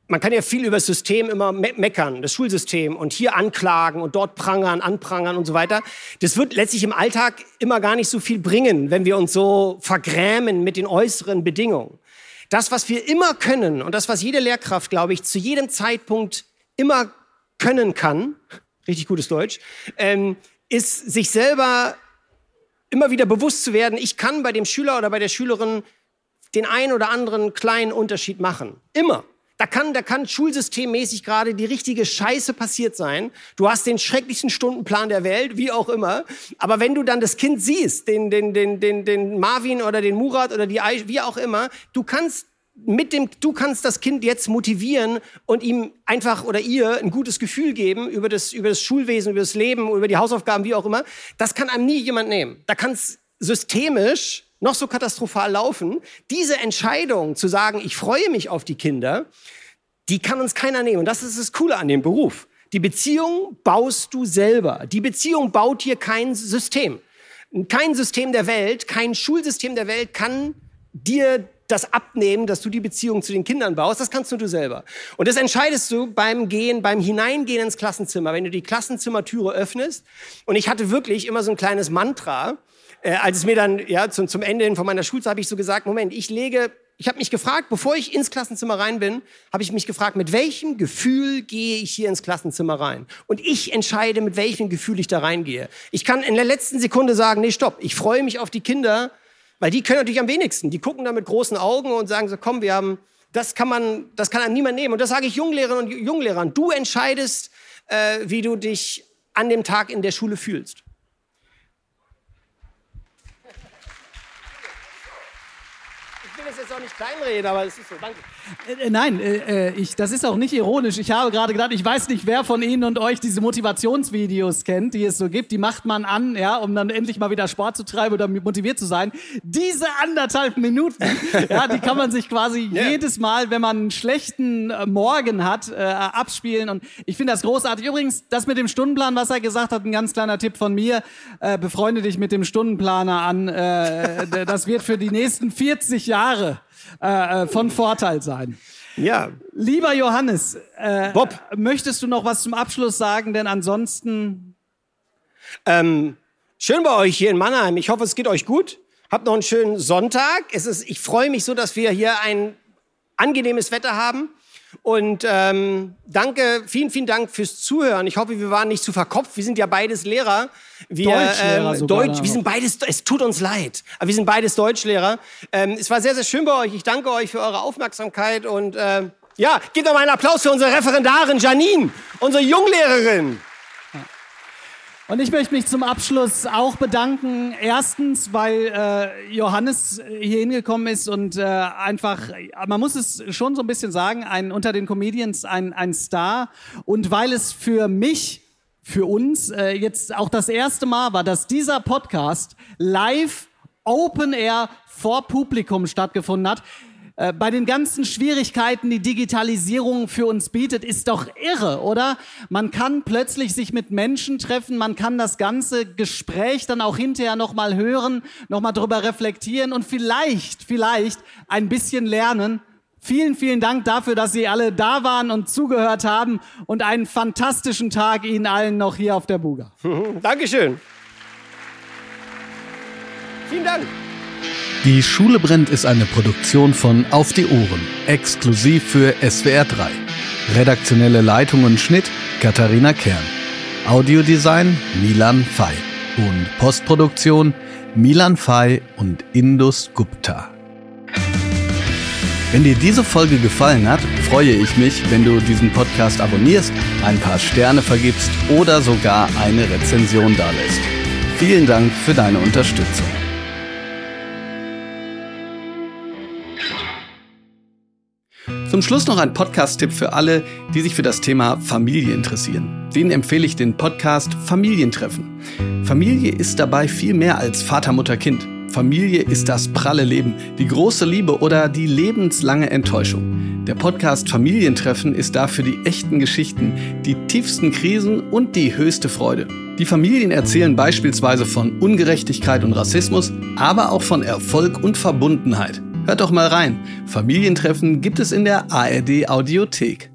man kann ja viel über das System immer me meckern, das Schulsystem und hier anklagen und dort prangern, anprangern und so weiter. Das wird letztlich im Alltag immer gar nicht so viel bringen, wenn wir uns so vergrämen mit den äußeren Bedingungen. Das, was wir immer können und das, was jede Lehrkraft, glaube ich, zu jedem Zeitpunkt immer können kann, richtig gutes Deutsch, ähm, ist sich selber immer wieder bewusst zu werden, ich kann bei dem Schüler oder bei der Schülerin den einen oder anderen kleinen Unterschied machen. Immer. Da kann, da kann schulsystemmäßig gerade die richtige Scheiße passiert sein. Du hast den schrecklichsten Stundenplan der Welt, wie auch immer. Aber wenn du dann das Kind siehst, den, den, den, den, den Marvin oder den Murat oder die wie auch immer, du kannst mit dem, du kannst das Kind jetzt motivieren und ihm einfach oder ihr ein gutes Gefühl geben über das, über das Schulwesen, über das Leben, über die Hausaufgaben, wie auch immer. Das kann einem nie jemand nehmen. Da kann es systemisch noch so katastrophal laufen. Diese Entscheidung zu sagen, ich freue mich auf die Kinder, die kann uns keiner nehmen. Und das ist das Coole an dem Beruf. Die Beziehung baust du selber. Die Beziehung baut hier kein System. Kein System der Welt, kein Schulsystem der Welt kann dir das abnehmen, dass du die Beziehung zu den Kindern baust, das kannst nur du selber. Und das entscheidest du beim Gehen, beim Hineingehen ins Klassenzimmer, wenn du die Klassenzimmertüre öffnest. Und ich hatte wirklich immer so ein kleines Mantra, äh, als es mir dann ja zum, zum Ende von meiner Schulzeit habe ich so gesagt, Moment, ich lege ich habe mich gefragt, bevor ich ins Klassenzimmer rein bin, habe ich mich gefragt, mit welchem Gefühl gehe ich hier ins Klassenzimmer rein? Und ich entscheide, mit welchem Gefühl ich da reingehe. Ich kann in der letzten Sekunde sagen, nee, stopp, ich freue mich auf die Kinder, weil die können natürlich am wenigsten. Die gucken da mit großen Augen und sagen so, komm, wir haben, das kann man, das kann einem niemand nehmen. Und das sage ich Junglehrern und Junglehrern. Du entscheidest, äh, wie du dich an dem Tag in der Schule fühlst. Will das jetzt auch nicht kleinreden, aber es ist so. Danke. Äh, nein, äh, äh, ich, das ist auch nicht ironisch. Ich habe gerade gedacht, ich weiß nicht, wer von Ihnen und euch diese Motivationsvideos kennt, die es so gibt. Die macht man an, ja, um dann endlich mal wieder Sport zu treiben oder motiviert zu sein. Diese anderthalb Minuten, ja, die kann man sich quasi yeah. jedes Mal, wenn man einen schlechten äh, Morgen hat, äh, abspielen. Und ich finde das großartig. Übrigens, das mit dem Stundenplan, was er gesagt hat, ein ganz kleiner Tipp von mir. Äh, befreunde dich mit dem Stundenplaner an. Äh, das wird für die nächsten 40 Jahre äh, äh, von Vorteil sein. Ja. Lieber Johannes, äh, Bob. möchtest du noch was zum Abschluss sagen? Denn ansonsten. Ähm, schön bei euch hier in Mannheim. Ich hoffe, es geht euch gut. Habt noch einen schönen Sonntag. Es ist, ich freue mich so, dass wir hier ein angenehmes Wetter haben. Und ähm, danke, vielen, vielen Dank fürs Zuhören. Ich hoffe, wir waren nicht zu verkopft. Wir sind ja beides Lehrer. Wir, Deutschlehrer ähm, Deutsch, wir sind beides, es tut uns leid, aber wir sind beides Deutschlehrer. Ähm, es war sehr, sehr schön bei euch. Ich danke euch für eure Aufmerksamkeit und äh, ja, gebt doch mal einen Applaus für unsere Referendarin Janine, unsere Junglehrerin. Und ich möchte mich zum Abschluss auch bedanken. Erstens, weil äh, Johannes hier hingekommen ist und äh, einfach, man muss es schon so ein bisschen sagen, ein, unter den Comedians ein, ein Star. Und weil es für mich, für uns äh, jetzt auch das erste Mal war, dass dieser Podcast live Open Air vor Publikum stattgefunden hat. Äh, bei den ganzen Schwierigkeiten, die Digitalisierung für uns bietet, ist doch irre, oder? Man kann plötzlich sich mit Menschen treffen, man kann das ganze Gespräch dann auch hinterher nochmal hören, nochmal drüber reflektieren und vielleicht, vielleicht ein bisschen lernen. Vielen, vielen Dank dafür, dass Sie alle da waren und zugehört haben und einen fantastischen Tag Ihnen allen noch hier auf der Buga. Dankeschön. Vielen Dank. Die Schule brennt ist eine Produktion von Auf die Ohren, exklusiv für SWR 3. Redaktionelle Leitung und Schnitt Katharina Kern. Audiodesign Milan Fay. Und Postproduktion Milan Fay und Indus Gupta. Wenn dir diese Folge gefallen hat, freue ich mich, wenn du diesen Podcast abonnierst, ein paar Sterne vergibst oder sogar eine Rezension dalässt. Vielen Dank für deine Unterstützung. Zum Schluss noch ein Podcast-Tipp für alle, die sich für das Thema Familie interessieren. Denen empfehle ich den Podcast Familientreffen. Familie ist dabei viel mehr als Vater, Mutter, Kind. Familie ist das pralle Leben, die große Liebe oder die lebenslange Enttäuschung. Der Podcast Familientreffen ist dafür die echten Geschichten, die tiefsten Krisen und die höchste Freude. Die Familien erzählen beispielsweise von Ungerechtigkeit und Rassismus, aber auch von Erfolg und Verbundenheit. Hört doch mal rein. Familientreffen gibt es in der ARD Audiothek.